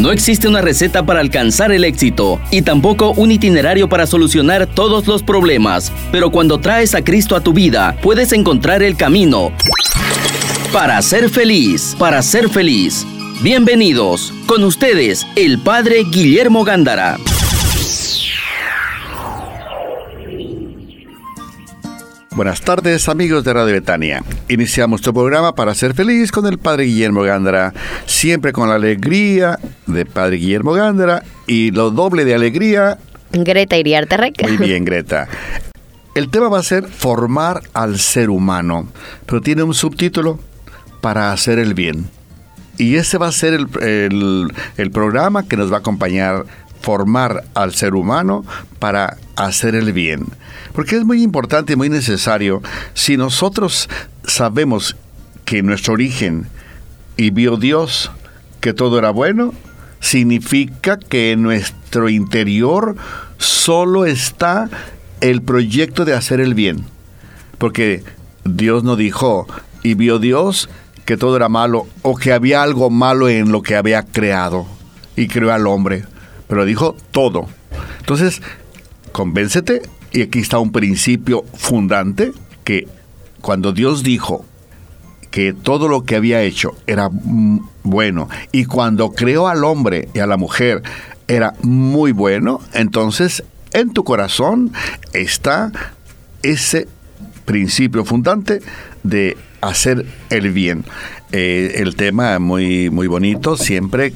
No existe una receta para alcanzar el éxito y tampoco un itinerario para solucionar todos los problemas, pero cuando traes a Cristo a tu vida, puedes encontrar el camino para ser feliz, para ser feliz. Bienvenidos, con ustedes, el Padre Guillermo Gándara. Buenas tardes amigos de Radio Betania. Iniciamos tu programa para ser feliz con el Padre Guillermo Gándara, siempre con la alegría de Padre Guillermo Gándara y lo doble de alegría. Greta Iriarte Reca. Muy bien, Greta. El tema va a ser formar al ser humano, pero tiene un subtítulo para hacer el bien. Y ese va a ser el, el programa que nos va a acompañar formar al ser humano para hacer el bien. Porque es muy importante y muy necesario, si nosotros sabemos que nuestro origen y vio Dios que todo era bueno, significa que en nuestro interior solo está el proyecto de hacer el bien. Porque Dios no dijo, y vio Dios que todo era malo o que había algo malo en lo que había creado y creó al hombre, pero dijo todo. Entonces, convéncete y aquí está un principio fundante que cuando Dios dijo que todo lo que había hecho era bueno y cuando creó al hombre y a la mujer era muy bueno, entonces en tu corazón está ese principio fundante de hacer el bien. Eh, el tema muy, muy bonito, siempre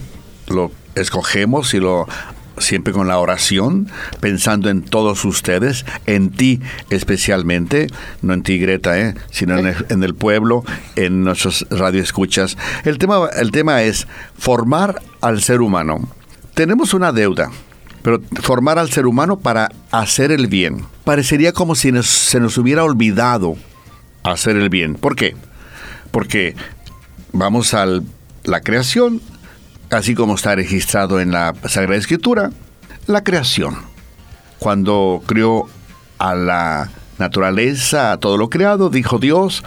lo escogemos y lo siempre con la oración, pensando en todos ustedes, en ti especialmente, no en ti Greta, ¿eh? sino en el, pueblo, en nuestros radioescuchas. El tema, el tema es formar al ser humano. Tenemos una deuda, pero formar al ser humano para hacer el bien. Parecería como si se nos hubiera olvidado hacer el bien. ¿Por qué? Porque vamos a la creación, así como está registrado en la Sagrada Escritura, la creación. Cuando crió a la naturaleza, a todo lo creado, dijo Dios,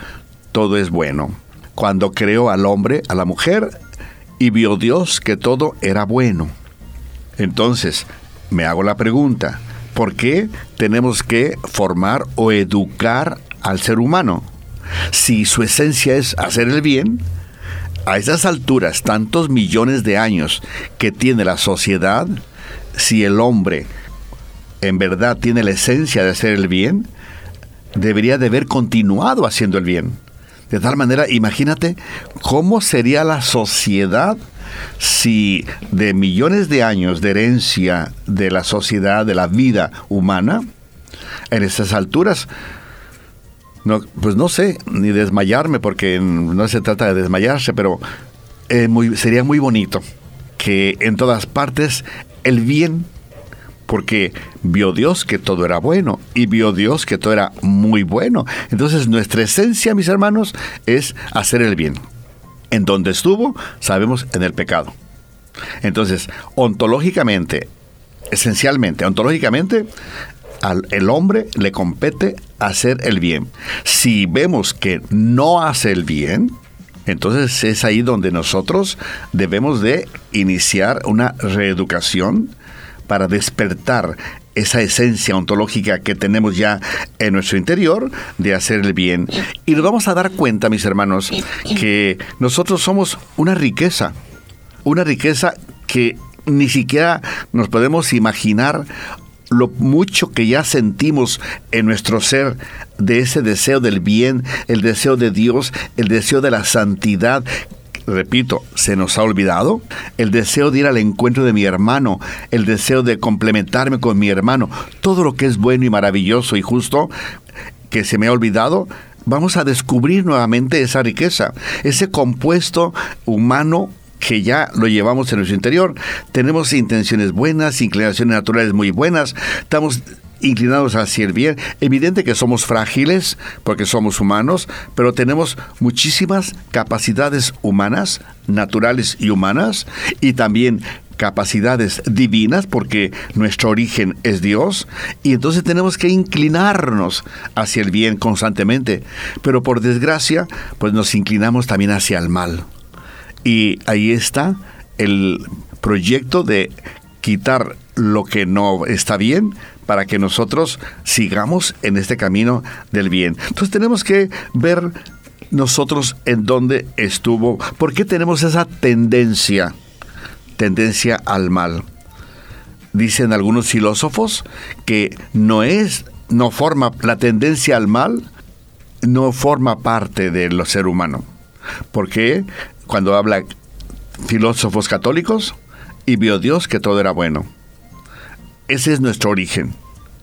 todo es bueno. Cuando creó al hombre, a la mujer, y vio Dios que todo era bueno. Entonces, me hago la pregunta, ¿por qué tenemos que formar o educar al ser humano? Si su esencia es hacer el bien, a esas alturas, tantos millones de años que tiene la sociedad, si el hombre en verdad tiene la esencia de hacer el bien, debería de haber continuado haciendo el bien. De tal manera, imagínate cómo sería la sociedad si de millones de años de herencia de la sociedad, de la vida humana, en esas alturas no, pues no sé, ni desmayarme, porque no se trata de desmayarse, pero eh, sería muy bonito que en todas partes el bien, porque vio Dios que todo era bueno y vio Dios que todo era muy bueno. Entonces nuestra esencia, mis hermanos, es hacer el bien. En donde estuvo, sabemos, en el pecado. Entonces, ontológicamente, esencialmente, ontológicamente, al el hombre le compete hacer el bien. Si vemos que no hace el bien, entonces es ahí donde nosotros debemos de iniciar una reeducación para despertar esa esencia ontológica que tenemos ya en nuestro interior de hacer el bien. Y nos vamos a dar cuenta, mis hermanos, que nosotros somos una riqueza, una riqueza que ni siquiera nos podemos imaginar lo mucho que ya sentimos en nuestro ser de ese deseo del bien, el deseo de Dios, el deseo de la santidad, repito, se nos ha olvidado el deseo de ir al encuentro de mi hermano, el deseo de complementarme con mi hermano, todo lo que es bueno y maravilloso y justo que se me ha olvidado, vamos a descubrir nuevamente esa riqueza, ese compuesto humano que ya lo llevamos en nuestro interior. Tenemos intenciones buenas, inclinaciones naturales muy buenas, estamos inclinados hacia el bien. Evidente que somos frágiles porque somos humanos, pero tenemos muchísimas capacidades humanas, naturales y humanas, y también capacidades divinas porque nuestro origen es Dios y entonces tenemos que inclinarnos hacia el bien constantemente, pero por desgracia pues nos inclinamos también hacia el mal. Y ahí está el proyecto de quitar lo que no está bien para que nosotros sigamos en este camino del bien. Entonces tenemos que ver nosotros en dónde estuvo, por qué tenemos esa tendencia, tendencia al mal. Dicen algunos filósofos que no es, no forma la tendencia al mal, no forma parte del ser humano. Porque cuando habla filósofos católicos, y vio Dios que todo era bueno. Ese es nuestro origen.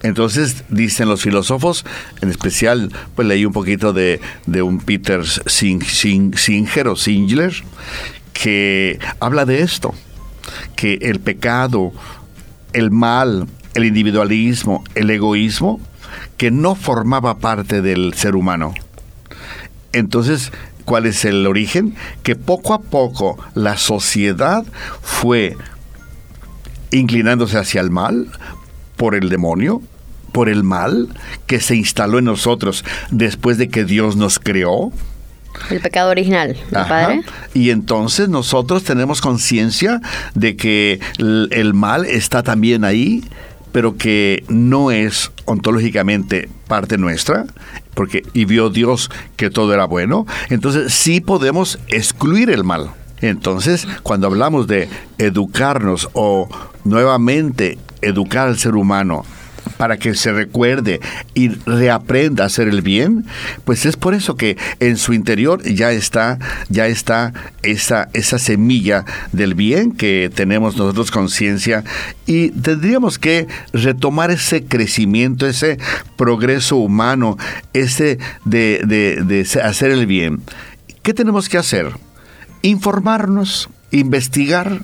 Entonces, dicen los filósofos, en especial, pues leí un poquito de, un Peter Singer o Singler, que habla de esto, que el pecado, el mal, el individualismo, el egoísmo, que no formaba parte del ser humano. Entonces, ¿cuál es el origen? Que poco a poco la sociedad fue inclinándose hacia el mal por el demonio, por el mal que se instaló en nosotros después de que Dios nos creó. El pecado original, Padre. Y entonces nosotros tenemos conciencia de que el, mal está también ahí, pero que no es ontológicamente parte nuestra, porque y vio Dios que todo era bueno, entonces sí podemos excluir el mal. Entonces, cuando hablamos de educarnos o nuevamente educar al ser humano para que se recuerde y reaprenda a hacer el bien, pues es por eso que en su interior ya está, ya está esa, esa semilla del bien que tenemos nosotros conciencia y tendríamos que retomar ese crecimiento, ese progreso humano, ese de, de hacer el bien. ¿Qué tenemos que hacer? Informarnos, investigar,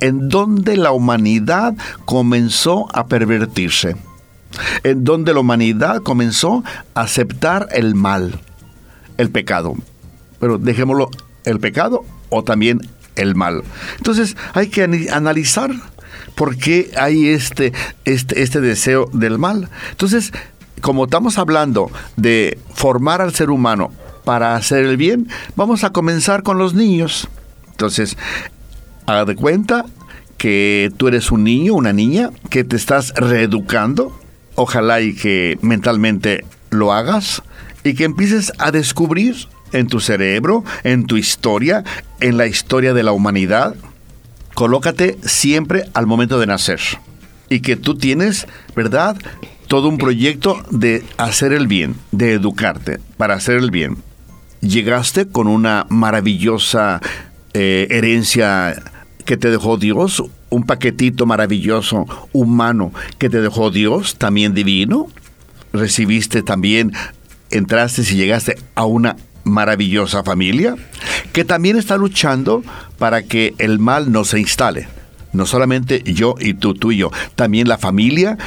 en donde la humanidad comenzó a pervertirse, en donde la humanidad comenzó a aceptar el mal, el pecado. Pero dejémoslo, el pecado o también el mal. Entonces hay que analizar por qué hay este, este, este deseo del mal. Entonces, como estamos hablando de formar al ser humano para hacer el bien, vamos a comenzar con los niños. Entonces, haga de cuenta que tú eres un niño, una niña, que te estás reeducando. Ojalá y que mentalmente lo hagas y que empieces a descubrir en tu cerebro, en tu historia, en la historia de la humanidad. Colócate siempre al momento de nacer. Y que tú tienes, ¿verdad? Todo un proyecto de hacer el bien, de educarte para hacer el bien. Llegaste con una maravillosa eh, herencia que te dejó Dios, un paquetito maravilloso, humano, que te dejó Dios, también divino. Recibiste también, entraste y llegaste a una maravillosa familia, que también está luchando para que el mal no se instale. No solamente yo y tú, tú y yo, también la familia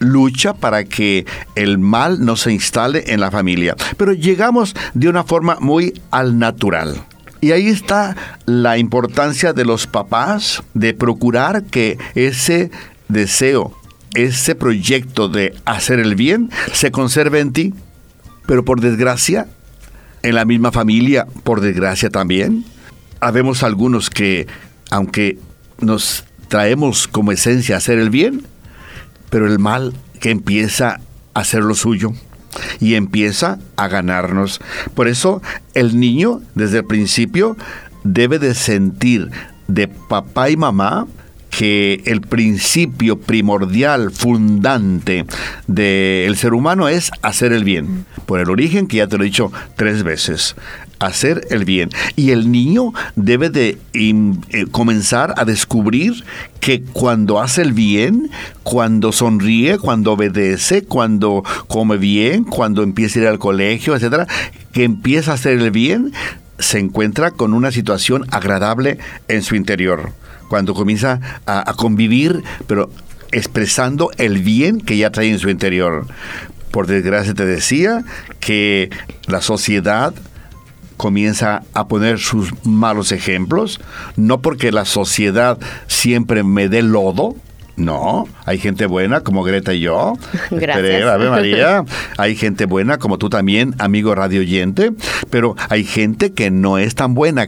lucha para que el mal no se instale en la familia. Pero llegamos de una forma muy al natural. Y ahí está la importancia de los papás de procurar que ese deseo, ese proyecto de hacer el bien se conserve en ti. Pero por desgracia, en la misma familia, por desgracia también, habemos algunos que, aunque nos traemos como esencia hacer el bien, pero el mal que empieza a hacer lo suyo y empieza a ganarnos. Por eso el niño desde el principio debe de sentir de papá y mamá que el principio primordial, fundante del ser humano es hacer el bien. Por el origen que ya te lo he dicho tres veces hacer el bien. Y el niño debe de eh, comenzar a descubrir que cuando hace el bien, cuando sonríe, cuando obedece, cuando come bien, cuando empieza a ir al colegio, etcétera, que empieza a hacer el bien, se encuentra con una situación agradable en su interior. Cuando comienza a, a convivir, pero expresando el bien que ya trae en su interior. Por desgracia te decía que la sociedad comienza a poner sus malos ejemplos, no porque la sociedad siempre me dé lodo, no, hay gente buena como Greta y yo. Gracias. María. Hay gente buena como tú también, amigo radio oyente, pero hay gente que no es tan buena.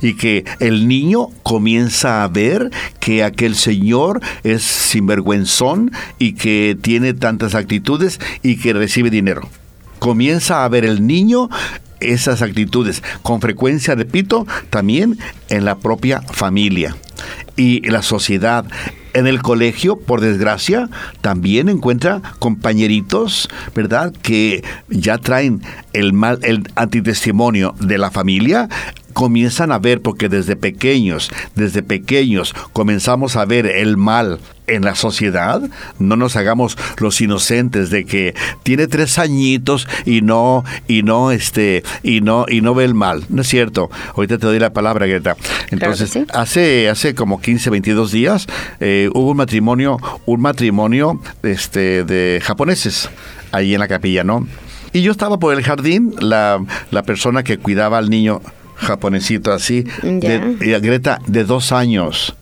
y que el niño comienza a ver que aquel señor es sinvergüenzón y que tiene tantas actitudes y que recibe dinero. Comienza a ver el niño esas actitudes. Con frecuencia, repito, también en la propia familia y la sociedad. En el colegio, por desgracia, también encuentra compañeritos, ¿verdad? Que ya traen el mal, el antitestimonio de la familia comienzan a ver, porque desde pequeños, desde pequeños comenzamos a ver el mal en la sociedad, no nos hagamos los inocentes de que tiene tres añitos y no, y no, este, y no, y no ve el mal. No es cierto. Ahorita te doy la palabra, Greta. Entonces, hace, hace como 15, 22 días, eh, hubo un matrimonio, un matrimonio, este, de japoneses ahí en la capilla, ¿no? Y yo estaba por el jardín, la, la persona que cuidaba al niño japonesito así, de, Greta, de dos años.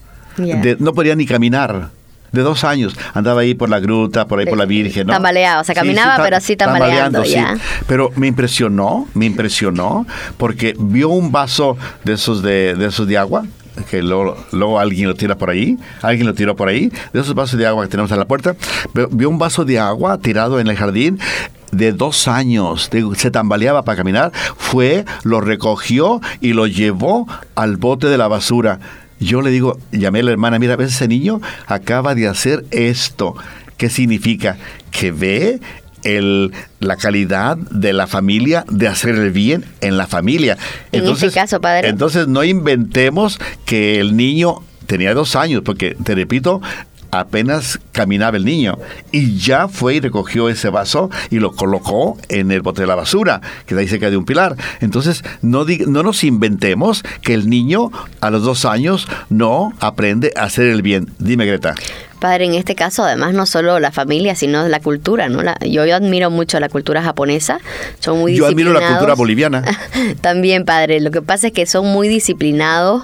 no podía ni caminar. De dos años. Andaba ahí por la gruta, por ahí por la Virgen. ¿no? Tambaleado, o sea, caminaba, pero así tambaleando. ya. Pero me impresionó, me impresionó, porque vio un vaso de esos de, de esos de agua, que luego, luego, alguien lo tira por ahí, alguien lo tiró por ahí, de esos vasos de agua que tenemos en la puerta, vio un vaso de agua tirado en el jardín, de dos años, se tambaleaba para caminar, fue, lo recogió y lo llevó al bote de la basura. Yo le digo, llamé a la hermana, mira, ¿ves ese niño? Acaba de hacer esto. ¿Qué significa? Que ve el, la calidad de la familia, de hacer el bien en la familia. Entonces, en ese caso, padre. Entonces no inventemos que el niño tenía dos años, porque te repito, apenas caminaba el niño y ya fue y recogió ese vaso y lo colocó en el bote de la basura, que de ahí se cae de un pilar. Entonces, no, no nos inventemos que el niño a los dos años no aprende a hacer el bien. Dime, Greta. Padre, en este caso, además, no solo la familia, sino la cultura, ¿no? yo, admiro mucho la cultura japonesa, son muy Yo admiro la cultura boliviana. También, padre, lo que pasa es que son muy disciplinados,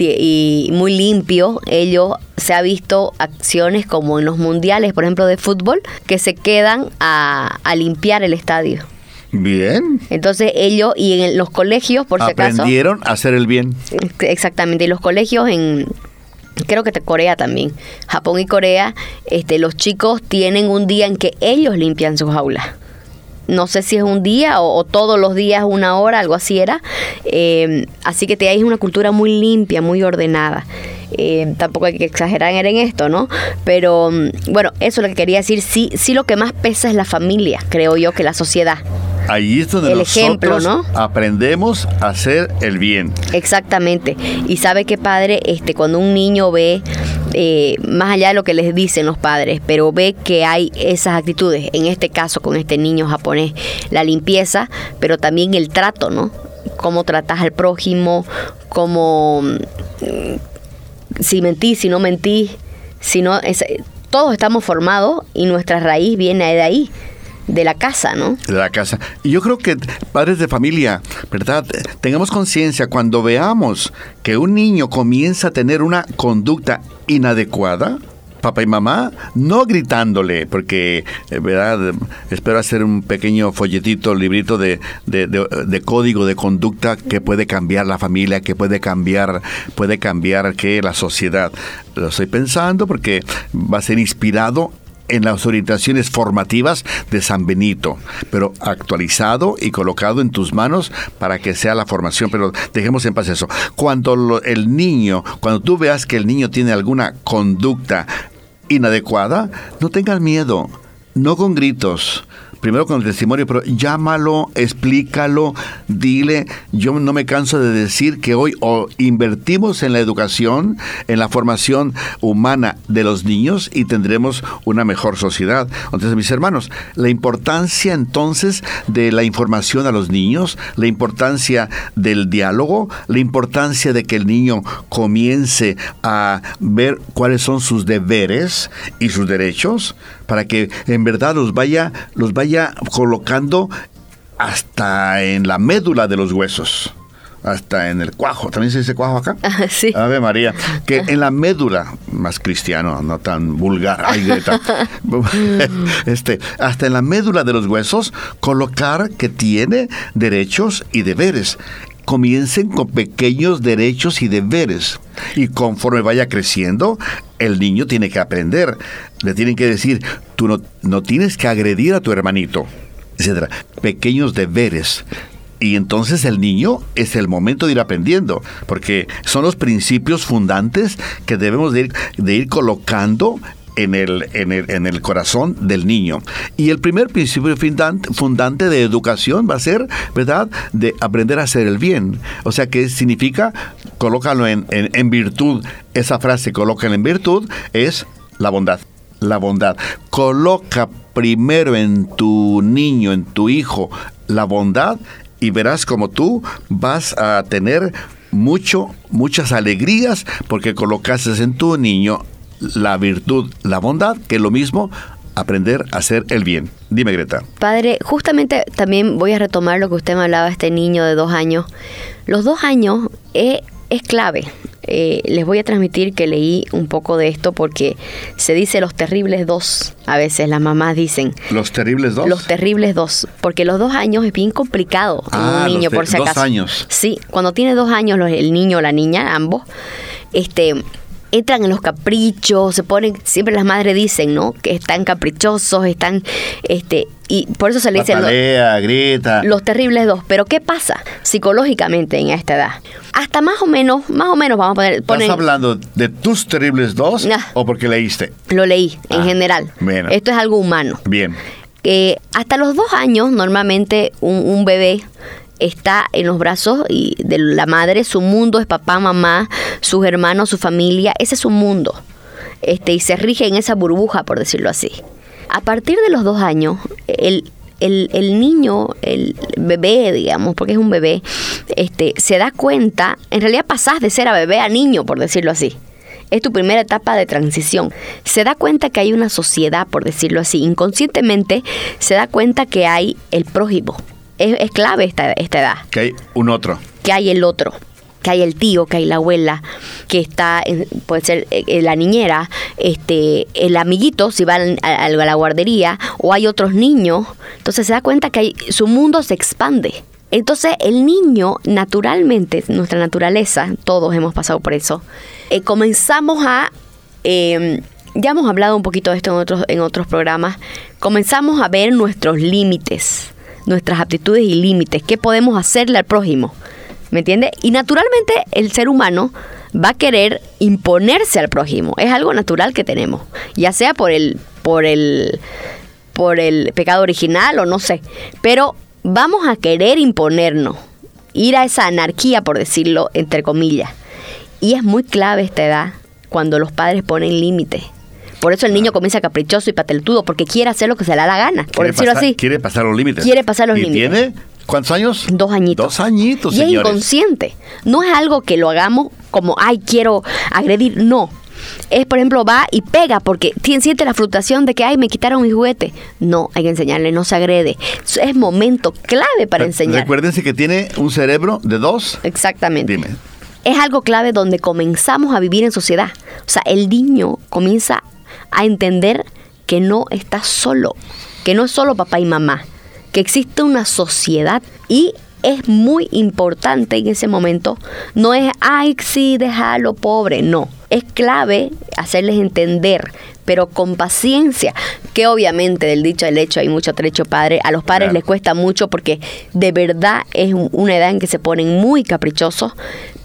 y muy limpio. Ellos se ha visto acciones como en los mundiales, por ejemplo, de fútbol, que se quedan a, limpiar el estadio. Bien. Entonces ellos y en los colegios, por si acaso. Aprendieron a hacer el bien. Exactamente. Y los colegios en creo que Corea también, Japón y Corea, este, los chicos tienen un día en que ellos limpian sus aulas no sé si es un día o, todos los días una hora, algo así era. Eh, así que te hay una cultura muy limpia, muy ordenada. Eh, tampoco hay que exagerar en esto, ¿no? Pero mm, bueno, eso es lo que quería decir. Sí, sí lo que más pesa es la familia, creo yo, que la sociedad. Ahí es donde nosotros aprendemos a hacer el bien. Exactamente. Y sabe que padre, este, cuando un niño ve eh, más allá de lo que les dicen los padres, pero ve que hay esas actitudes, en este caso con este niño japonés, la limpieza, pero también el trato, ¿no? Cómo tratas al prójimo, cómo mm, si mentís, si no mentís, si no, todos estamos formados y nuestra raíz viene de ahí de la casa, ¿no? De la casa. Y yo creo que padres de familia, ¿verdad? Tengamos conciencia cuando veamos que un niño comienza a tener una conducta inadecuada, papá y mamá, no gritándole, porque, eh, ¿verdad? Espero hacer un pequeño folletito, librito de, de, de, código de conducta que puede cambiar la familia, que puede cambiar, puede cambiar que la sociedad. Lo estoy pensando porque va a ser inspirado en las orientaciones formativas de San Benito, pero actualizado y colocado en tus manos para que sea la formación. Pero dejemos en paz eso. Cuando el niño, cuando tú veas que el niño tiene alguna conducta inadecuada, no tengas miedo, no con gritos, primero con el testimonio, pero llámalo, explícalo, dile, yo no me canso de decir que hoy invertimos en la educación, en la formación humana de los niños y tendremos una mejor sociedad. Entonces, mis hermanos, la importancia entonces de la información a los niños, la importancia del diálogo, la importancia de que el niño comience a ver cuáles son sus deberes y sus derechos, para que en verdad los vaya, los vaya colocando hasta en la médula de los huesos hasta en el cuajo. ¿También se dice cuajo acá? sí. Ave María. Que en la médula, más cristiano, no tan vulgar, este, hasta en la médula de los huesos, colocar que tiene derechos y deberes. Comiencen con pequeños derechos y deberes. Y conforme vaya creciendo, el niño tiene que aprender. Le tienen que decir, tú no, no tienes que agredir a tu hermanito, etcétera. Pequeños deberes. Y entonces el niño es el momento de ir aprendiendo, porque son los principios fundantes que debemos de ir colocando en el, en, el, en el corazón del niño. Y el primer principio fundante, de educación va a ser, ¿verdad?, de aprender a hacer el bien. O sea, ¿qué significa? Colócalo en, en, en virtud. Esa frase, colócalo en virtud, es la bondad. La bondad. Coloca primero en tu niño, en tu hijo, la bondad y verás como tú vas a tener mucho, muchas alegrías porque colocases en tu niño la virtud, la bondad, que es lo mismo aprender a hacer el bien. Dime, Greta. Padre, justamente también voy a retomar lo que usted me hablaba, este niño de dos años. Los dos años es, es clave. Eh, les voy a transmitir que leí un poco de esto porque se dice los terribles dos. A veces las mamás dicen. ¿Los terribles dos? Los terribles dos. Porque los dos años es bien complicado en Ah, un niño, los por si acaso. dos años. Sí, cuando tiene dos años el niño o la niña, ambos, este entran en los caprichos, se ponen, siempre las madres dicen, ¿no? Que están caprichosos, están, este, y por eso se le dice lo- Patalea, grita. los terribles dos. Pero ¿qué pasa psicológicamente en esta edad? Hasta más o menos, más o menos vamos a poner, ¿Estás ponen- hablando de tus terribles dos Nah. o porque leíste? lo leí en Ah, general. bueno. Esto es algo humano. Bien. Eh, hasta los dos años, normalmente un, un bebé está en los brazos y de la madre, su mundo es papá, mamá, sus hermanos, su familia, ese es su mundo. Este, y se rige en esa burbuja, por decirlo así. A partir de los dos años, el, el, el niño, el bebé, digamos, porque es un bebé, este, se da cuenta, en realidad pasás de ser a bebé a niño, por decirlo así. Es tu primera etapa de transición. Se da cuenta que hay una sociedad, por decirlo así. Inconscientemente se da cuenta que hay el prójimo. Es, es clave esta, esta edad. Que hay un otro. Que hay el otro. Que hay el tío, que hay la abuela, que está, en- puede ser eh, eh, la niñera, este, el amiguito, si va al- a, a la guardería, o hay otros niños. Entonces se da cuenta que hay- su mundo se expande. Entonces el niño, naturalmente, nuestra naturaleza, todos hemos pasado por eso, eh, comenzamos a, eh, ya hemos hablado un poquito de esto en otros, en otros programas, comenzamos a ver nuestros límites, nuestras aptitudes y límites, qué podemos hacerle al prójimo, ¿me entiendes? Y naturalmente el ser humano va a querer imponerse al prójimo, es algo natural que tenemos, ya sea por el, por el, por el pecado original o no sé, pero vamos a querer imponernos, ir a esa anarquía, por decirlo entre comillas. Y es muy clave esta edad cuando los padres ponen límites. Por eso el niño comienza caprichoso y pateltudo, porque quiere hacer lo que se le da la gana, por decirlo pasar- así. Quiere pasar los límites. Quiere pasar los ¿Y límites. tiene cuántos años? Dos añitos. Dos añitos, y es señores. inconsciente. No es algo que lo hagamos como, ay, quiero agredir. No. Es, por ejemplo, va y pega porque tiene, siente la frustración de que, ay, me quitaron mi juguete. No, hay que enseñarle, no se agrede. Es momento clave para Re- enseñar. Recuérdense que tiene un cerebro de dos. Exactamente. Dime. es algo clave donde comenzamos a vivir en sociedad. O sea, el niño comienza a entender que no está solo, que no es solo papá y mamá, que existe una sociedad y es muy importante en ese momento, no es, ay, sí, déjalo pobre, no, es clave hacerles entender, pero con paciencia, que obviamente del dicho al hecho hay mucho trecho padre, a los padres Claro. les cuesta mucho porque de verdad es un- una edad en que se ponen muy caprichosos,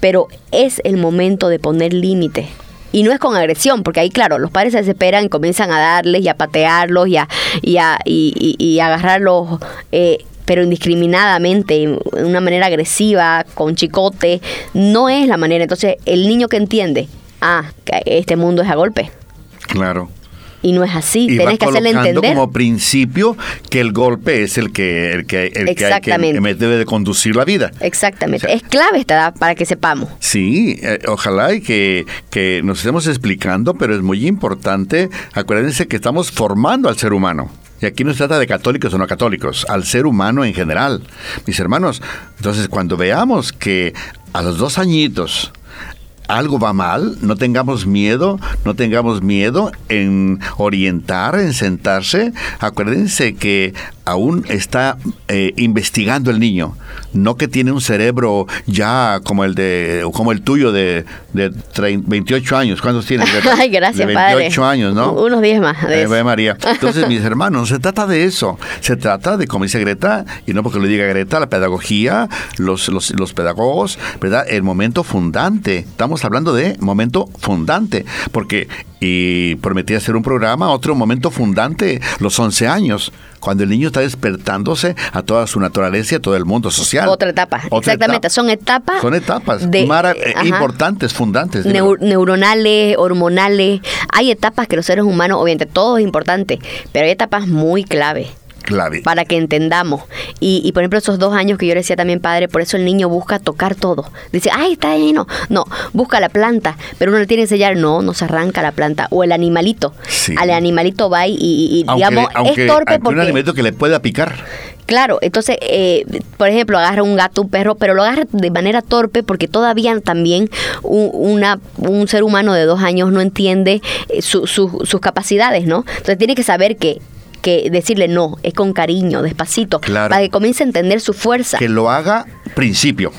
pero es el momento de poner límites. Y no es con agresión, porque ahí, claro, los padres se desesperan y comienzan a darles y a patearlos y a, y a, y, y- y agarrarlos, eh, pero indiscriminadamente, de una manera agresiva, con chicote. No es la manera. Entonces, el niño que entiende, ah, este mundo es a golpe. Claro. Y no es así. Y Tenés que hacerle entender. como principio que el golpe es el que el que, el que, hay Exactamente. que me debe de conducir la vida. Exactamente. O sea, es clave esta edad para que sepamos. Sí, eh, ojalá y que, que nos estemos explicando, pero es muy importante. Acuérdense que estamos formando al ser humano. Y aquí no se trata de católicos o no católicos, al ser humano en general. Mis hermanos, entonces cuando veamos que a los dos añitos algo va mal, no tengamos miedo, no tengamos miedo en orientar, en sentarse. Acuérdense que aún está eh, investigando el niño, no que tiene un cerebro ya como el de como el tuyo de, de 28 años. ¿Cuántos tienes? Ay, gracias, de 28 años, ¿no? Unos 10 más. De eh, María. Entonces, mis hermanos, no se trata de eso. Se trata de, como dice Greta, y no porque lo diga Greta, la pedagogía, los, los, los pedagogos, ¿verdad? El momento fundante. Estamos hablando de momento fundante, porque y prometí hacer un programa, otro momento fundante, los 11 años cuando el niño está despertándose a toda su naturaleza y a todo el mundo social. Otra etapa, exactamente. Son etapas. Son etapas de, eh, importantes, fundantes. neuronales, hormonales. Hay etapas que los seres humanos, obviamente, todo es importante, pero hay etapas muy clave clave. Para que entendamos. Y, por ejemplo, esos dos años que yo le decía también, padre, por eso el niño busca tocar todo. Dice, ay, está lleno. No, busca la planta, pero uno le tiene que enseñar, no, no se arranca la planta. O el animalito. Al animalito va y, digamos, es torpe porque... un animalito que le pueda picar. Claro, entonces, eh, por ejemplo, agarra un gato, un perro, pero lo agarra de manera torpe porque todavía también un, una, un ser humano de dos años no entiende eh, sus capacidades, ¿no? Entonces tiene que saber que que decirle no, es con cariño, despacito, para que comience a entender su fuerza. Que lo haga principio.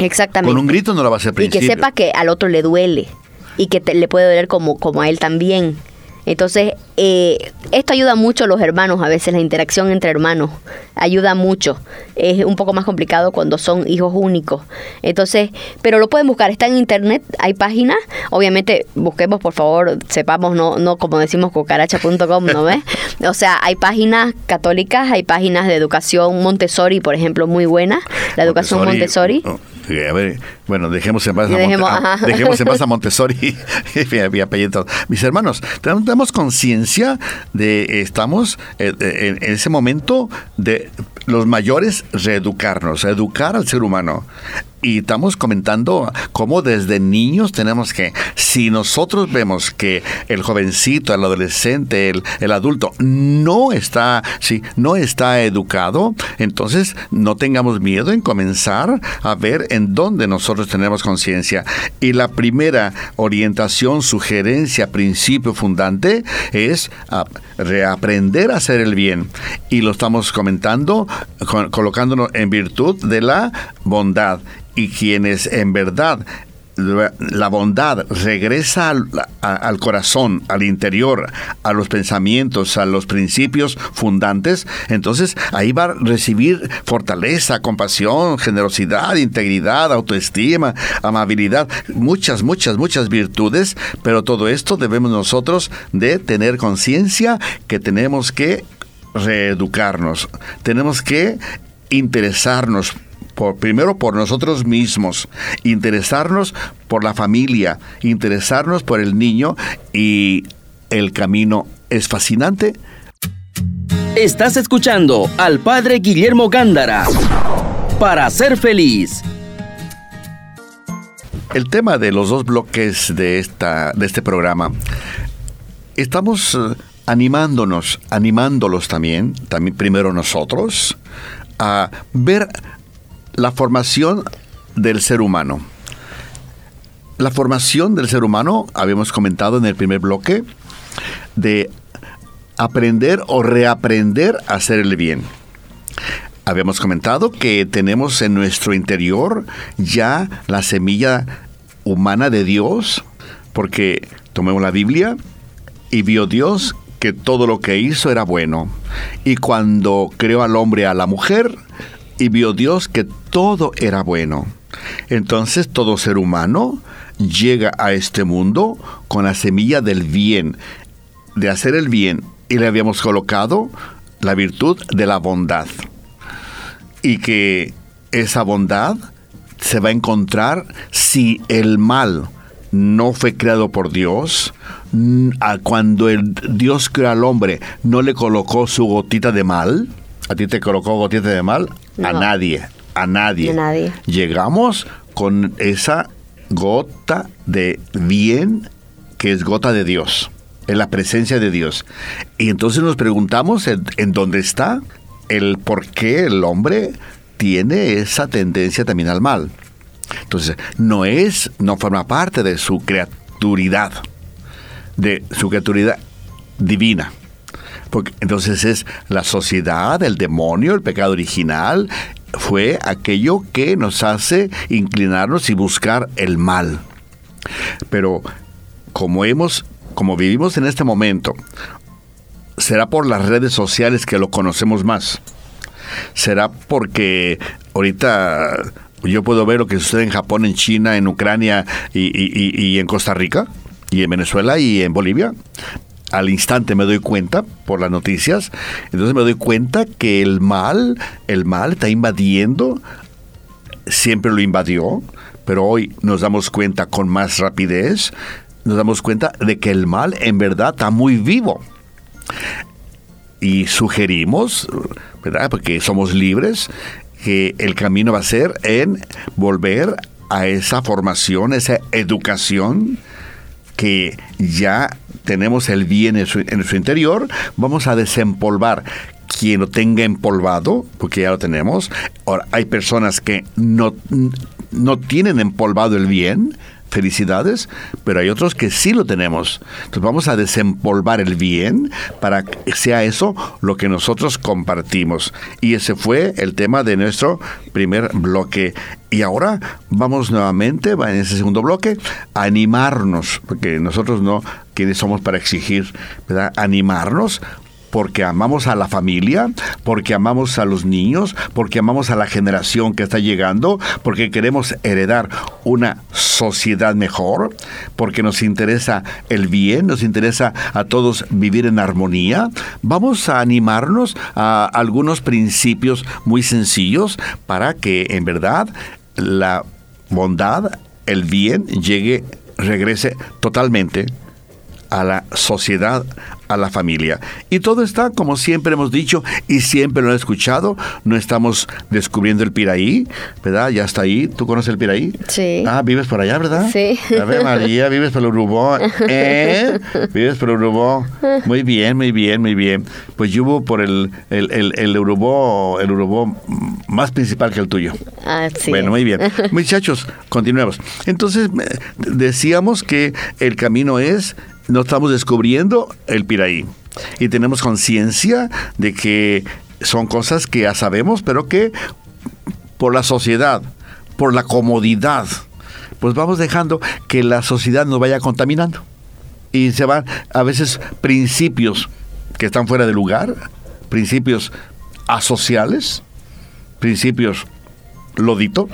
Exactamente. Con un grito no lo va a hacer principio. Y que sepa que al otro le duele y que le puede doler como, como a él también. Entonces, eh, esto ayuda mucho a los hermanos, a veces la interacción entre hermanos ayuda mucho. Es un poco más complicado cuando son hijos únicos. Entonces, pero lo pueden buscar, está en internet, hay páginas. Obviamente, busquemos, por favor, sepamos, no, no como decimos cucaracha.com, ¿no ves? O sea, hay páginas católicas, hay páginas de educación Montessori, por ejemplo, muy buenas. La educación Montessori. Oh, a ver, bueno, dejemos en paz a, dejemos, dejemos en paz a Montessori Mis hermanos, tenemos conciencia de, estamos en, en ese momento de los mayores reeducarnos, educar al ser humano. Y estamos comentando cómo desde niños tenemos que, si nosotros vemos que el jovencito, el adolescente, el, adulto no está, sí, no está educado, entonces no tengamos miedo en comenzar a ver en dónde nosotros tenemos conciencia. Y la primera orientación, sugerencia, principio fundante es reaprender a hacer el bien. Y lo estamos comentando, colocándonos en virtud de la bondad y quienes en verdad la bondad regresa al, corazón, al interior, a los pensamientos, a los principios fundantes, entonces ahí va a recibir fortaleza, compasión, generosidad, integridad, autoestima, amabilidad, muchas, muchas, muchas virtudes, pero todo esto debemos nosotros de tener conciencia que tenemos que reeducarnos, tenemos que interesarnos primero por nosotros mismos, interesarnos por la familia, interesarnos por el niño y el camino es fascinante. Estás escuchando al padre Guillermo Gándara para ser feliz. El tema de los dos bloques de, esta, de este programa, estamos eh, animándonos, animándolos también, también primero nosotros, a ver la formación del ser humano. La formación del ser humano, habíamos comentado en el primer bloque, de aprender o reaprender a hacer el bien. Habíamos comentado que tenemos en nuestro interior ya la semilla humana de Dios, porque tomemos la Biblia y vio Dios que todo lo que hizo era bueno. Y cuando creó al hombre a la mujer, y vio Dios que todo era bueno. Entonces todo ser humano llega a este mundo con la semilla del bien, de hacer el bien, y le habíamos colocado la virtud de la bondad. Y que esa bondad se va a encontrar si el mal no fue creado por Dios, cuando el Dios creó al hombre no le colocó su gotita de mal, ¿A ti te colocó gotita de mal? A nadie, a nadie. A nadie. Llegamos con esa gota de bien que es gota de Dios, en la presencia de Dios. Y entonces nos preguntamos en, en dónde está el por qué el hombre tiene esa tendencia también al mal. Entonces, no es, no forma parte de su criaturidad, de su criaturidad divina. Porque entonces es la sociedad, el demonio, el pecado original, fue aquello que nos hace inclinarnos y buscar el mal. Pero como hemos, como vivimos en este momento, será por las redes sociales que lo conocemos más. Será porque ahorita yo puedo ver lo que sucede en Japón, en China, en Ucrania y, en Costa Rica, y en Venezuela y en Bolivia. Al instante me doy cuenta por las noticias, entonces me doy cuenta que el mal, el mal está invadiendo, siempre lo invadió, pero hoy nos damos cuenta con más rapidez, nos damos cuenta de que el mal en verdad está muy vivo. Y sugerimos, ¿verdad? Porque somos libres, que el camino va a ser en volver a esa formación, esa educación que ya tenemos el bien en su, interior, vamos a desempolvar quien lo tenga empolvado, porque ya lo tenemos. Ahora, hay personas que no, no tienen empolvado el bien, felicidades, pero hay otros que sí lo tenemos. Entonces vamos a desempolvar el bien para que sea eso lo que nosotros compartimos. Y ese fue el tema de nuestro primer bloque. Y ahora vamos nuevamente, en ese segundo bloque, a animarnos, porque nosotros no, quienes somos para exigir, ¿verdad? Animarnos porque amamos a la familia, porque amamos a los niños, porque amamos a la generación que está llegando, porque queremos heredar una sociedad mejor, porque nos interesa el bien, nos interesa a todos vivir en armonía. Vamos a animarnos a algunos principios muy sencillos para que en verdad la bondad, el bien llegue, regrese totalmente a la sociedad, a la familia. Y todo está, como siempre hemos dicho y siempre lo he escuchado, no estamos descubriendo el Piraí, ¿verdad? Ya está ahí. ¿Tú conoces el Piraí? Sí. Ah, vives por allá, ¿verdad? Sí. A ver, María, vives por el Urubó. ¿Eh? Vives por el Urubó. Muy bien, muy bien, muy bien. Pues yo vivo por el, el, el, el Urubó, el Urubó más principal que el tuyo. Ah, sí. Bueno, muy bien. Muchachos, continuemos. Entonces, decíamos que el camino es no estamos descubriendo el Piraí. Y tenemos conciencia de que son cosas que ya sabemos, pero que por la sociedad, por la comodidad, pues vamos dejando que la sociedad nos vaya contaminando. Y se van a veces principios que están fuera de lugar, principios asociales, principios lodito,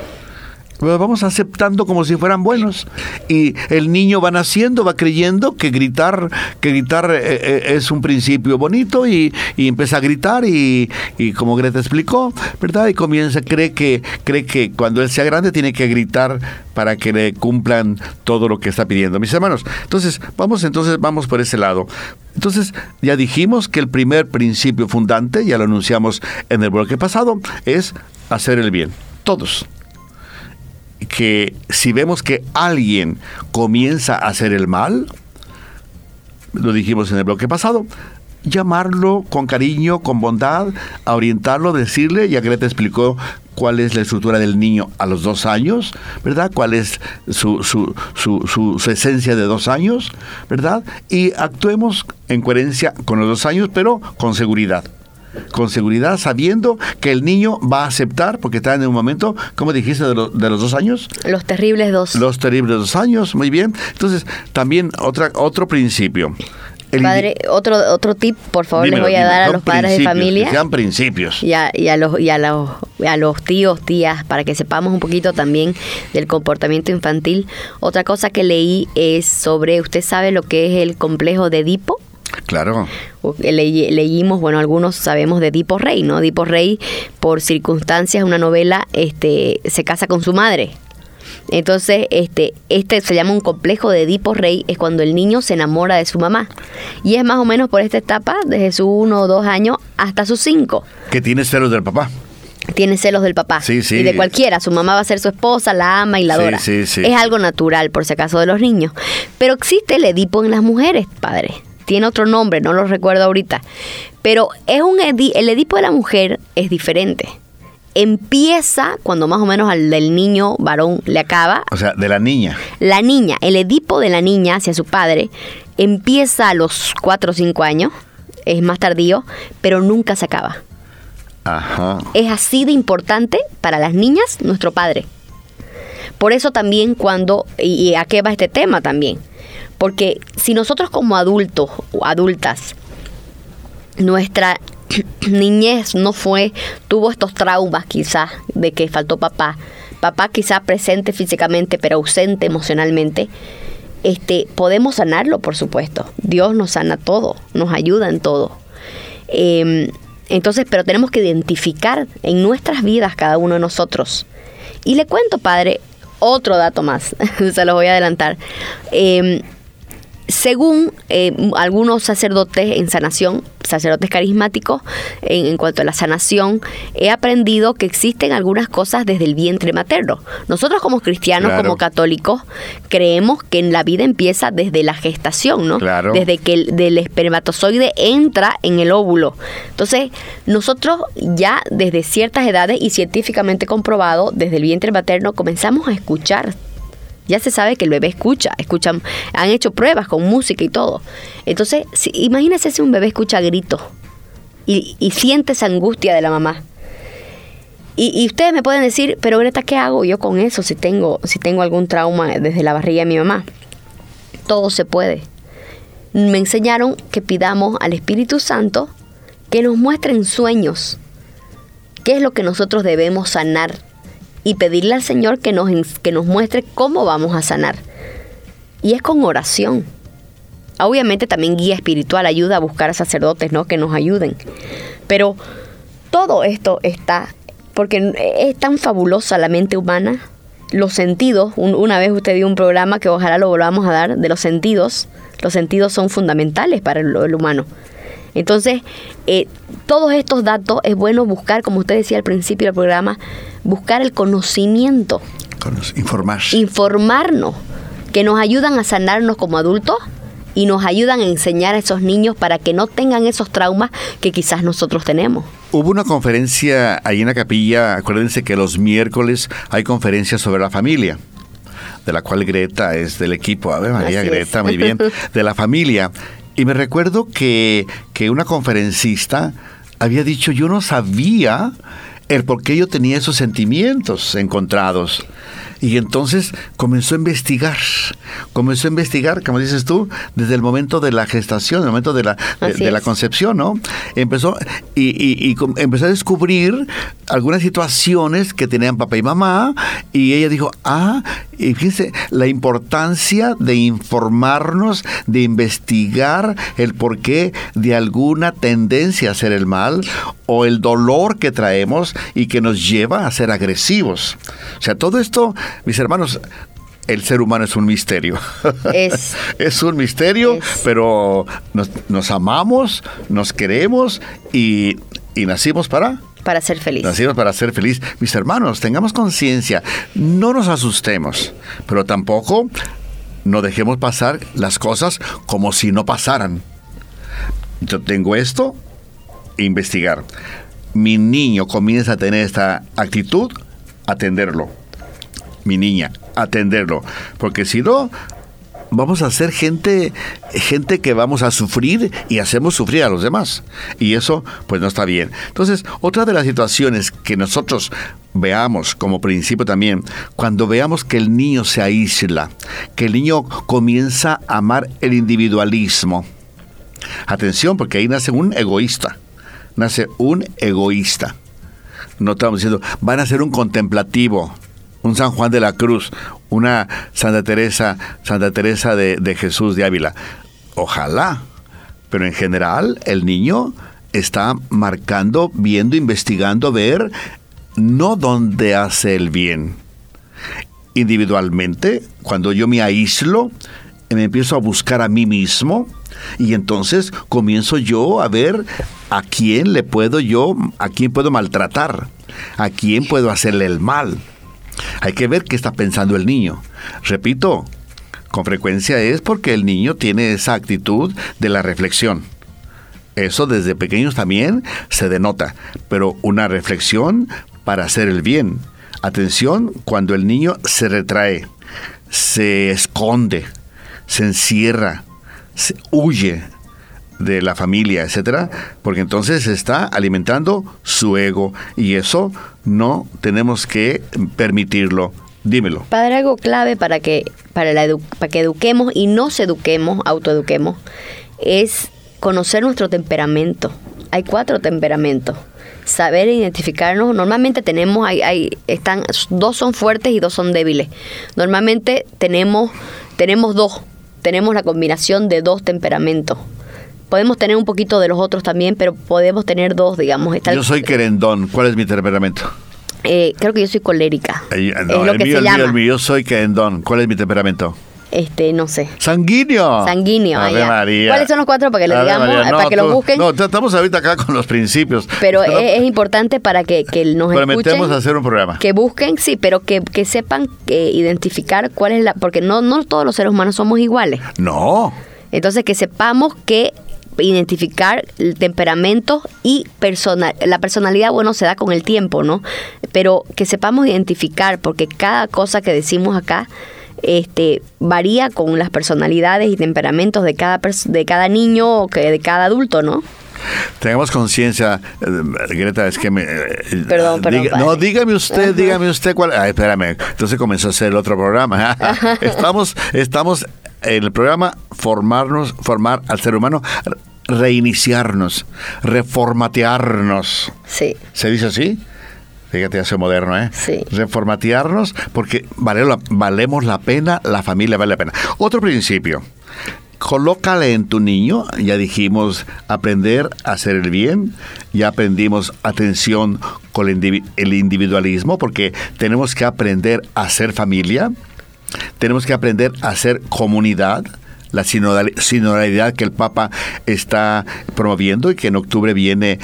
vamos aceptando como si fueran buenos. Y el niño va naciendo, va creyendo que gritar, que gritar eh, eh, es un principio bonito y, empieza a gritar y, como Greta explicó, ¿verdad? Y comienza, cree que, cree que cuando él sea grande tiene que gritar para que le cumplan todo lo que está pidiendo. Mis hermanos, entonces, vamos entonces, vamos por ese lado. Entonces, ya dijimos que el primer principio fundante, ya lo anunciamos en el bloque pasado, es hacer el bien. Todos que si vemos que alguien comienza a hacer el mal, lo dijimos en el bloque pasado, llamarlo con cariño, con bondad, a orientarlo, decirle, ya Greta explicó cuál es la estructura del niño a los dos años, ¿verdad? Cuál es su, su, su, esencia de dos años, ¿verdad? Y actuemos en coherencia con los dos años, pero con seguridad con seguridad, sabiendo que el niño va a aceptar, porque está en un momento, como dijiste, de, de, los dos años. Los terribles dos. Los terribles dos años, muy bien. Entonces, también otra, otro principio. Padre, otro, otro tip, por favor, les voy a dar a los padres de familia. sean principios. Y a, y a, los, y a, los, a los tíos, tías, para que sepamos un poquito también del comportamiento infantil. Otra cosa que leí es sobre, ¿usted sabe lo que es el complejo de Edipo? Claro. leímos, bueno, algunos sabemos de Edipo Rey, ¿no? Edipo Rey, por circunstancias, una novela, este, se casa con su madre. Entonces, este, este se llama un complejo de Edipo Rey, es cuando el niño se enamora de su mamá. Y es más o menos por esta etapa, desde sus uno o dos años hasta sus cinco. Que tiene celos del papá tiene celos del papá. Sí, sí. Y de cualquiera. Su mamá va a ser su esposa, la ama y la adora. Sí, sí, es algo natural, por si acaso, de los niños. Pero existe el Edipo en las mujeres, padre tiene otro nombre, no lo recuerdo ahorita. Pero es un el Edipo de la mujer es diferente. empieza cuando más o menos al del niño varón le acaba. O sea, de la niña. La niña, el Edipo de la niña hacia su padre, empieza a los 4 o 5 años, es más tardío, pero nunca se acaba. Ajá. Es así de importante para las niñas nuestro padre. Por eso también cuando, y a qué va este tema también, porque si nosotros como adultos o adultas, nuestra niñez no fue, tuvo estos traumas quizás de que faltó papá, papá quizás presente físicamente pero ausente emocionalmente, este, podemos sanarlo, por supuesto. Dios nos sana todo, nos ayuda en todo. Em, entonces, pero tenemos que identificar en nuestras vidas cada uno de nosotros. Y le cuento, padre, otro dato más, se los voy a adelantar. Em, según eh, algunos sacerdotes en sanación, sacerdotes carismáticos, en, cuanto a la sanación, he aprendido que existen algunas cosas desde el vientre materno. Nosotros como cristianos, como católicos, creemos que en la vida empieza desde la gestación, ¿no? Claro. Desde que el del espermatozoide entra en el óvulo. Entonces, nosotros ya desde ciertas edades y científicamente comprobado, desde el vientre materno, comenzamos a escuchar ya se sabe que el bebé escucha, escuchan, han hecho pruebas con música y todo. Entonces, si, imagínese si un bebé escucha gritos y, siente esa angustia de la mamá. Y, ustedes me pueden decir, pero Greta, ¿qué hago yo con eso si tengo, si tengo algún trauma desde la barriga de mi mamá? Todo se puede. Me enseñaron que pidamos al Espíritu Santo que nos muestre en sueños qué es lo que nosotros debemos sanar y pedirle al Señor que nos, que nos muestre cómo vamos a sanar. Y es con oración. Obviamente también guía espiritual ayuda a buscar a sacerdotes, ¿no? Que nos ayuden. Pero todo esto está, porque es tan fabulosa la mente humana, los sentidos, una vez usted dio un programa que ojalá lo volvamos a dar, de los sentidos, los sentidos son fundamentales para el humano. Entonces, eh, todos estos datos es bueno buscar, como usted decía al principio del programa, buscar el conocimiento. Informar. Informarnos, que nos ayudan a sanarnos como adultos y nos ayudan a enseñar a esos niños para que no tengan esos traumas que quizás nosotros tenemos. Hubo una conferencia ahí en la capilla, acuérdense que los miércoles hay conferencias sobre la familia de la cual Greta es del equipo. A ver, María Greta, muy bien, de la familia. Y me recuerdo que, que una conferencista había dicho, yo no sabía el por qué yo tenía esos sentimientos encontrados. Y entonces comenzó a investigar, comenzó a investigar, como dices tú, desde el momento de la gestación, el momento de la, de, la concepción, ¿no? Empezó y, empezó a descubrir algunas situaciones que tenían papá y mamá y ella dijo, ah, y fíjense, la importancia de informarnos, de investigar el porqué de alguna tendencia a hacer el mal o el dolor que traemos y que nos lleva a ser agresivos. O sea, todo esto mis hermanos, el ser humano es un misterio. Es, es un misterio, pero nos, amamos, nos queremos y, nacimos para... Para ser feliz. Nacimos para ser feliz. Mis hermanos, tengamos conciencia, no nos asustemos, pero tampoco no dejemos pasar las cosas como si no pasaran. Yo tengo esto, investigar. Mi niño comienza a tener esta actitud, atenderlo mi niña, atenderlo, porque si no, vamos a ser gente, gente que vamos a sufrir y hacemos sufrir a los demás. Y eso pues no está bien. Entonces, otra de las situaciones que nosotros veamos como principio también, cuando veamos que el niño se aísla, que el niño comienza a amar el individualismo. Atención, porque ahí nace un egoísta. Nace un egoísta. No estamos diciendo, van a ser un contemplativo un San Juan de la Cruz, una Santa Teresa, Santa Teresa de, Jesús de Ávila. Ojalá, pero en general el niño está marcando, viendo, investigando, ver, no dónde hace el bien. Individualmente, cuando yo me aíslo, me empiezo a buscar a mí mismo y entonces comienzo yo a ver a quién le puedo yo, a quién puedo maltratar, a quién puedo hacerle el mal. Hay que ver qué está pensando el niño. Repito, con frecuencia es porque el niño tiene esa actitud de la reflexión. Eso desde pequeños también se denota, pero una reflexión para hacer el bien. Atención cuando el niño se retrae, se esconde, se encierra, se huye de la familia, etcétera, porque entonces está alimentando su ego y eso no tenemos que permitirlo. Dímelo. Padre, algo clave para que para la para que eduquemos y nos eduquemos, autoeduquemos, es conocer nuestro temperamento. Hay cuatro temperamentos saber identificarnos. Normalmente tenemos, hay, hay, están, dos son fuertes y dos son débiles. Normalmente tenemos, tenemos dos, tenemos la combinación de dos temperamentos. Podemos tener un poquito de los otros también, pero podemos tener dos, digamos. yo soy querendón. ¿Cuál es mi temperamento? Eh, creo que yo soy colérica. es lo que se llama. yo soy querendón. ¿Cuál es mi temperamento? este, no sé. Sanguíneo. Sanguíneo. ¿Cuáles son los cuatro para que le digamos, para que los busquen? No, estamos ahorita acá con los principios. Pero es, importante para que, que nos Prometemos hacer un programa. Que busquen, sí, pero que, que sepan que identificar cuál es la, porque no, no todos los seres humanos somos iguales. No. Entonces que sepamos que identificar el temperamento y personal, la personalidad, bueno, se da con el tiempo, ¿no? Pero que sepamos identificar, porque cada cosa que decimos acá este, varía con las personalidades y temperamentos de cada, de cada niño o que de cada adulto, ¿no? Tengamos conciencia, eh, Greta, es que me... Eh, perdón, perdón. no, dígame usted, dígame usted cuál... Ay, espérame, entonces comenzó a hacer el otro programa. estamos, estamos en el programa formarnos, formar al ser humano, reiniciarnos, reformatearnos. Sí. ¿Se dice así? Fíjate, hace moderno, ¿eh? Sí. Reformatearnos porque vale la, valemos la pena, la familia vale la pena. Otro principio. Colócale en tu niño, ya dijimos, aprender a hacer el bien, ya aprendimos atención con el individualismo, porque tenemos que aprender a ser familia, tenemos que aprender a ser comunidad, la sinodalidad que el Papa está promoviendo y que en octubre viene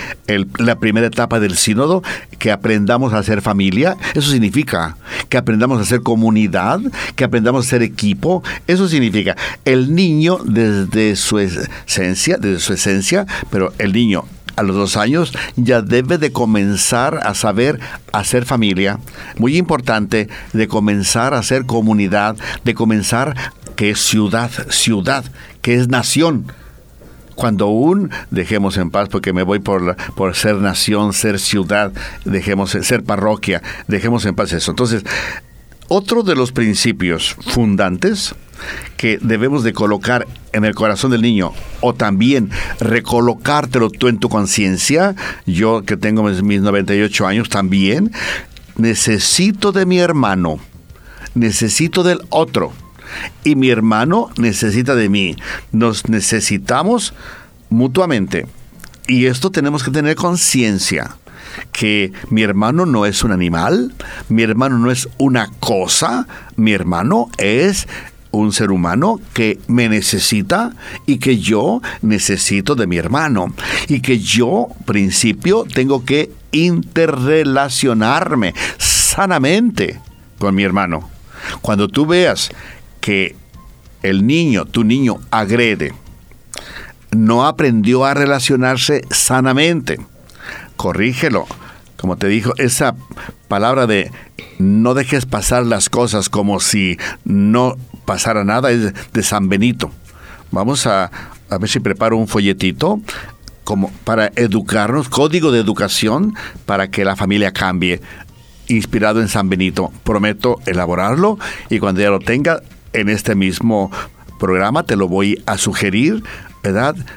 la primera etapa del sínodo, que aprendamos a ser familia, eso significa que aprendamos a ser comunidad, que aprendamos a ser equipo, eso significa el niño desde su esencia, desde su esencia, pero el niño a los dos años ya debe de comenzar a saber hacer familia. Muy importante, de comenzar a hacer comunidad, de comenzar que es ciudad, ciudad, que es nación. Cuando un, dejemos en paz, porque me voy por, por ser nación, ser ciudad, dejemos ser parroquia, dejemos en paz eso. Entonces, otro de los principios fundantes que debemos de colocar en el corazón del niño o también recolocártelo tú en tu conciencia, yo que tengo mis, mis 98 años también, necesito de mi hermano, necesito del otro y mi hermano necesita de mí. Nos necesitamos mutuamente. Y esto tenemos que tener conciencia que mi hermano no es un animal, mi hermano no es una cosa, mi hermano es un ser humano que me necesita y que yo necesito de mi hermano y que yo, principio, tengo que interrelacionarme sanamente con mi hermano. Cuando tú veas que el niño, tu niño, agrede, no aprendió a relacionarse sanamente, corrígelo. Como te dijo, esa palabra de no dejes pasar las cosas como si no pasara nada es de San Benito. Vamos a, a ver si preparo un folletito como para educarnos, código de educación para que la familia cambie, inspirado en San Benito. Prometo elaborarlo y cuando ya lo tenga, en este mismo programa, te lo voy a sugerir,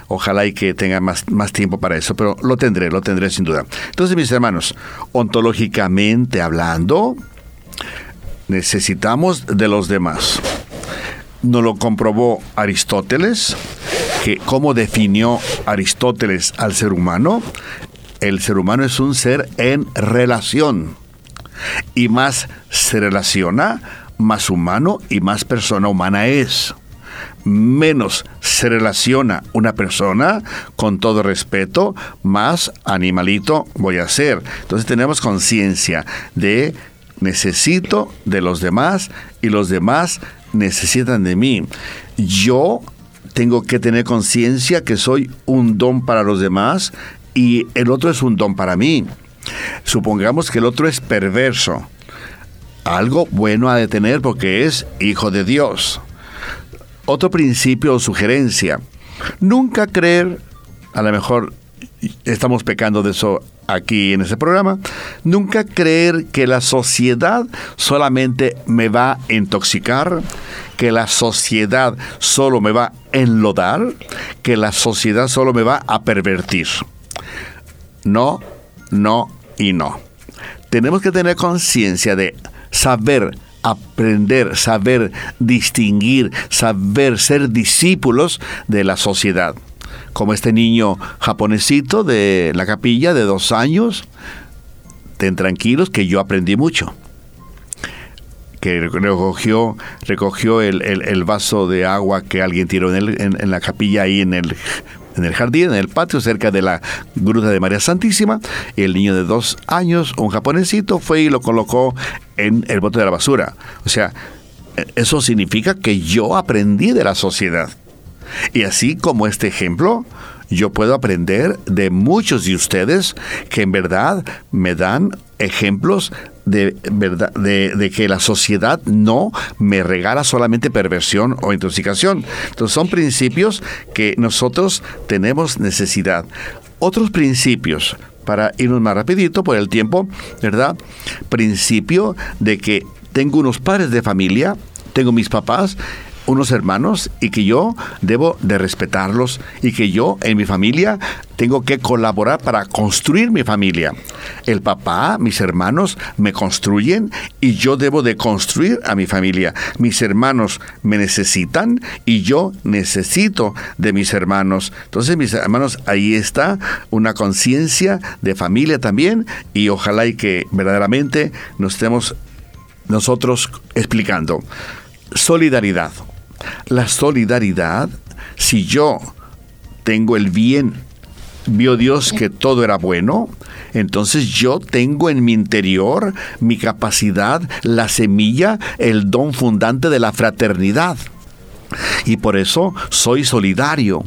Ojalá y que tenga más, más tiempo para eso, pero lo tendré, lo tendré sin duda. Entonces, mis hermanos, ontológicamente hablando, necesitamos de los demás. Nos lo comprobó Aristóteles, que cómo definió Aristóteles al ser humano. El ser humano es un ser en relación y más se relaciona más humano y más persona humana es. Menos se relaciona una persona, con todo respeto, más animalito voy a ser. Entonces tenemos conciencia de necesito de los demás y los demás necesitan de mí. Yo tengo que tener conciencia que soy un don para los demás y el otro es un don para mí. Supongamos que el otro es perverso. Algo bueno ha de tener porque es hijo de Dios. Otro principio o sugerencia. Nunca creer, a lo mejor estamos pecando de eso aquí en este programa, nunca creer que la sociedad solamente me va a intoxicar, que la sociedad solo me va a enlodar, que la sociedad solo me va a pervertir. No, no y no. Tenemos que tener conciencia de saber aprender, saber distinguir, saber ser discípulos de la sociedad. Como este niño japonesito de la capilla de dos años, ten tranquilos que yo aprendí mucho que recogió, recogió el, vaso de agua que alguien tiró en, en, la capilla ahí en el, en el jardín, en el patio, cerca de la gruta de María Santísima. El niño de dos años, un japonesito, fue y lo colocó en el bote de la basura. O sea, eso significa que yo aprendí de la sociedad. Y así como este ejemplo, yo puedo aprender de muchos de ustedes que en verdad me dan ejemplos de verdad de, que la sociedad no me regala solamente perversión o intoxicación. Entonces son principios que nosotros tenemos necesidad. Otros principios para irnos más rapidito por el tiempo, ¿verdad? Principio de que tengo unos padres de familia, tengo mis papás unos hermanos y que yo debo de respetarlos y que yo en mi familia tengo que colaborar para construir mi familia. El papá, mis hermanos me construyen y yo debo de construir a mi familia. Mis hermanos me necesitan y yo necesito de mis hermanos. Entonces, mis hermanos, ahí está una conciencia de familia también y ojalá y que verdaderamente nos estemos nosotros explicando. Solidaridad. La solidaridad, si yo tengo el bien, vio Dios que todo era bueno, entonces yo tengo en mi interior mi capacidad, la semilla, el don fundante de la fraternidad. Y por eso soy solidario.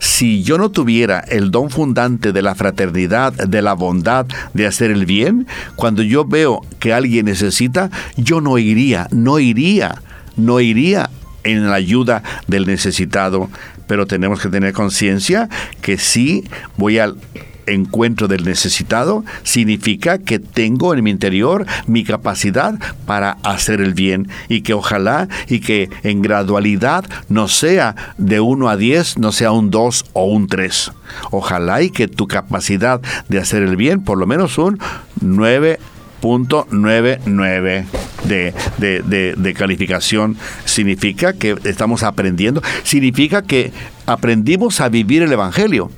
Si yo no tuviera el don fundante de la fraternidad, de la bondad, de hacer el bien, cuando yo veo que alguien necesita, yo no iría, no iría, no iría en la ayuda del necesitado, pero tenemos que tener conciencia que si voy al encuentro del necesitado, significa que tengo en mi interior mi capacidad para hacer el bien y que ojalá y que en gradualidad no sea de 1 a 10, no sea un 2 o un 3. Ojalá y que tu capacidad de hacer el bien, por lo menos un 9 .99 de, de, de, calificación. Significa que estamos aprendiendo, significa que aprendimos a vivir el Evangelio.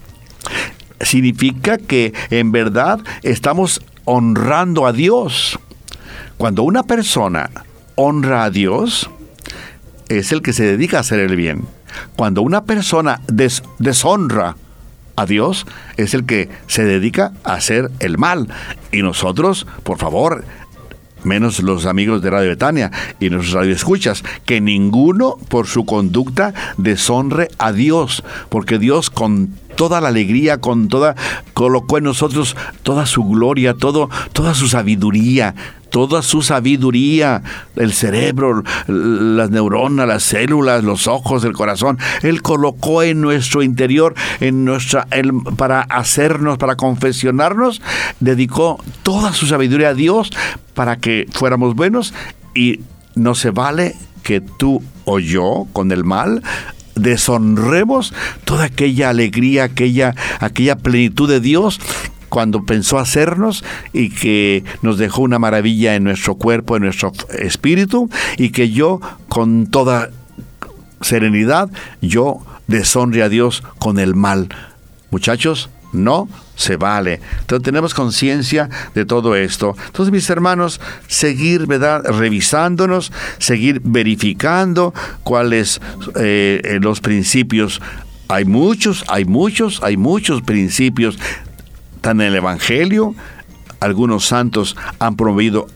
Significa que en verdad estamos honrando a Dios. Cuando una persona honra a Dios, es el que se dedica a hacer el bien. Cuando una persona deshonra a Dios es el que se dedica a hacer el mal. Y nosotros, por favor, menos los amigos de Radio Betania y nuestros radioescuchas, que ninguno por su conducta deshonre a Dios, porque Dios con toda la alegría, con toda colocó en nosotros toda su gloria, todo toda su sabiduría, toda su sabiduría, el cerebro, las neuronas, las células, los ojos, el corazón. Él colocó en nuestro interior, en nuestra, para hacernos, para confesionarnos, dedicó toda su sabiduría a Dios para que fuéramos buenos y no se vale que tú o yo con el mal deshonremos toda aquella alegría, aquella, aquella plenitud de Dios cuando pensó hacernos y que nos dejó una maravilla en nuestro cuerpo, en nuestro espíritu, y que yo con toda serenidad, yo deshonre a Dios con el mal. Muchachos, no se vale. Entonces tenemos conciencia de todo esto. Entonces, mis hermanos, seguir, ¿verdad? Revisándonos, seguir verificando cuáles eh, los principios. Hay muchos, hay muchos, hay muchos principios en el Evangelio. Algunos santos han promovido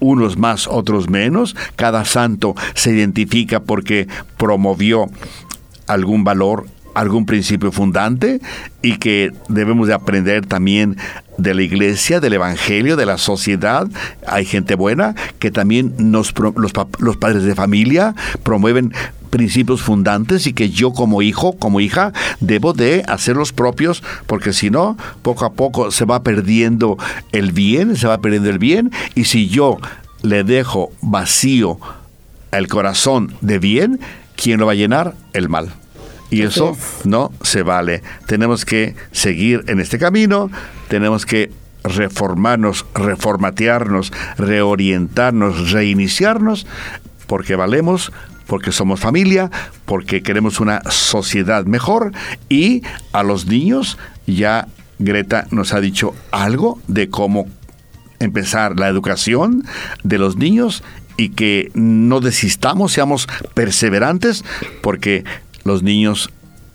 unos más, otros menos. Cada santo se identifica porque promovió algún valor algún principio fundante y que debemos de aprender también de la iglesia, del evangelio, de la sociedad. Hay gente buena que también nos, los, los padres de familia promueven principios fundantes y que yo como hijo, como hija, debo de hacer los propios, porque si no, poco a poco se va perdiendo el bien, se va perdiendo el bien, y si yo le dejo vacío el corazón de bien, ¿quién lo va a llenar? El mal. Y eso no se vale. Tenemos que seguir en este camino, tenemos que reformarnos, reformatearnos, reorientarnos, reiniciarnos, porque valemos, porque somos familia, porque queremos una sociedad mejor y a los niños ya Greta nos ha dicho algo de cómo empezar la educación de los niños y que no desistamos, seamos perseverantes, porque los niños,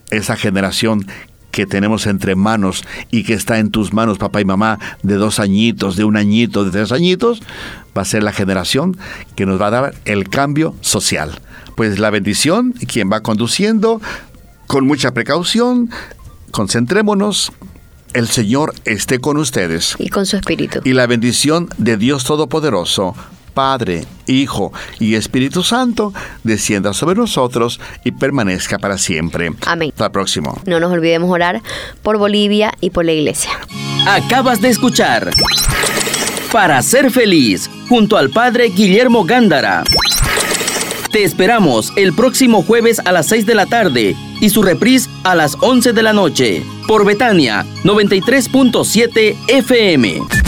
esa generación que tenemos entre manos y que está en tus manos, papá y mamá, de dos añitos, de un añito, de tres añitos, va a ser la generación que nos va a dar el cambio social. Pues la bendición, quien va conduciendo, con mucha precaución, concentrémonos, el Señor esté con ustedes. Y con su espíritu. Y la bendición de Dios Todopoderoso, Padre, Hijo y Espíritu Santo, descienda sobre nosotros y permanezca para siempre. Amén. Hasta el próximo. No nos olvidemos orar por Bolivia y por la iglesia. Acabas de escuchar Para ser feliz, junto al Padre Guillermo Gándara. Te esperamos el próximo jueves a las 6 de la tarde y su reprise a las 11 de la noche por Betania 93.7 FM.